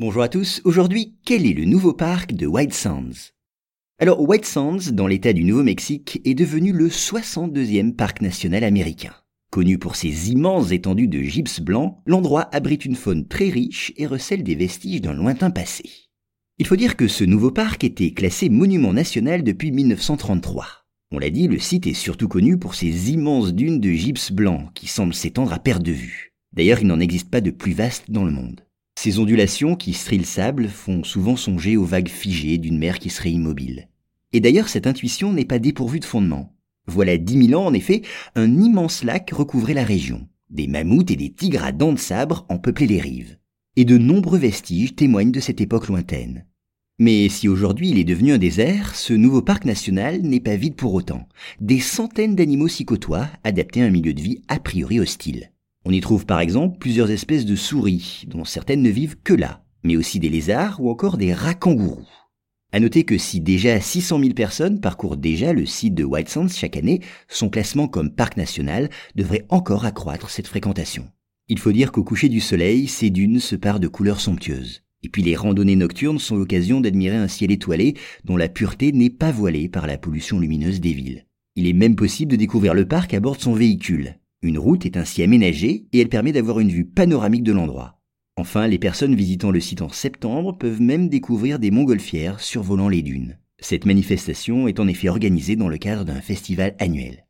Bonjour à tous, aujourd'hui quel est le nouveau parc de White Sands? Alors White Sands, dans l'état du Nouveau-Mexique, est devenu le 62e parc national américain. Connu pour ses immenses étendues de gypse blanc, l'endroit abrite une faune très riche et recèle des vestiges d'un lointain passé. Il faut dire que ce nouveau parc était classé monument national depuis 1933. On l'a dit, le site est surtout connu pour ses immenses dunes de gypse blanc qui semblent s'étendre à perte de vue. D'ailleurs, il n'en existe pas de plus vaste dans le monde. Ces ondulations qui strient le sable font souvent songer aux vagues figées d'une mer qui serait immobile. Et d'ailleurs, cette intuition n'est pas dépourvue de fondement. Voilà dix mille ans, en effet, un immense lac recouvrait la région. Des mammouths et des tigres à dents de sabre en peuplaient les rives. Et de nombreux vestiges témoignent de cette époque lointaine. Mais si aujourd'hui il est devenu un désert, ce nouveau parc national n'est pas vide pour autant. Des centaines d'animaux s'y côtoient, adaptés à un milieu de vie a priori hostile. On y trouve par exemple plusieurs espèces de souris, dont certaines ne vivent que là, mais aussi des lézards ou encore des rats kangourous. À noter que si déjà 600 000 personnes parcourent déjà le site de White Sands chaque année, son classement comme parc national devrait encore accroître cette fréquentation. Il faut dire qu'au coucher du soleil, ces dunes se parent de couleurs somptueuses. Et puis les randonnées nocturnes sont l'occasion d'admirer un ciel étoilé dont la pureté n'est pas voilée par la pollution lumineuse des villes. Il est même possible de découvrir le parc à bord de son véhicule. Une route est ainsi aménagée et elle permet d'avoir une vue panoramique de l'endroit. Enfin, les personnes visitant le site en septembre peuvent même découvrir des montgolfières survolant les dunes. Cette manifestation est en effet organisée dans le cadre d'un festival annuel.